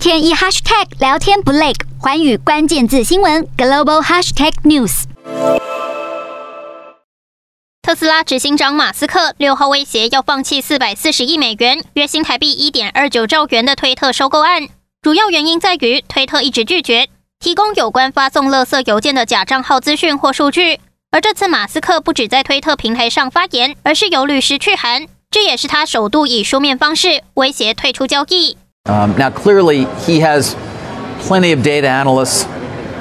天一 hashtag 聊天不累，寰宇关键字新闻 global hashtag news。特斯拉执行长马斯克六号威胁要放弃四百四十亿美元（约新台币一点二九兆元）的推特收购案，主要原因在于推特一直拒绝提供有关发送垃圾邮件的假账号资讯或数据。而这次马斯克不止在推特平台上发言，而是由律师去函，这也是他首度以书面方式威胁退出交易。Um, now, clearly, he has plenty of data analysts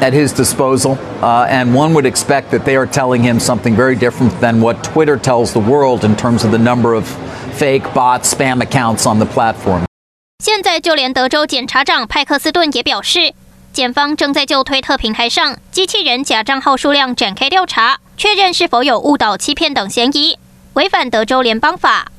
at his disposal, uh, and one would expect that they are telling him something very different than what Twitter tells the world in terms of the number of fake bots, spam accounts on the platform. 现在，就连德州检察长派克斯顿也表示。检方正在就推特平台上机器人假账号数量展开调查，确认是否有误导、欺骗等嫌疑，违反德州联邦法。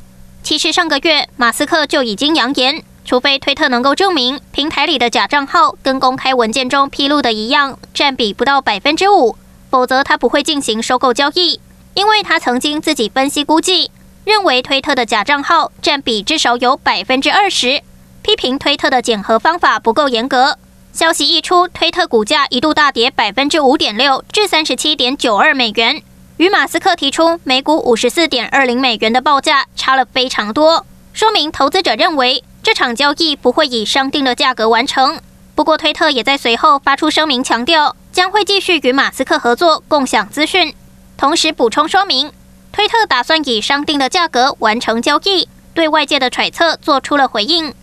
其实上个月，马斯克就已经扬言， 除非推特能够证明平台里的假账号跟公开文件中披露的一样，占比不到百分之五，否则他不会进行收购交易。因为他曾经自己分析估计，认为推特的假账号占比至少有百分之二十，批评推特的检核方法不够严格。消息一出，推特股价一度大跌百分之五点六，至三十七点九二美元，与马斯克提出每股五十四点二零美元的报价差了非常多，说明投资者认为这场交易不会以商定的价格完成。不过，推特也在随后发出声明，强调将会继续与马斯克合作，共享资讯，同时补充说明，推特打算以商定的价格完成交易，对外界的揣测做出了回应。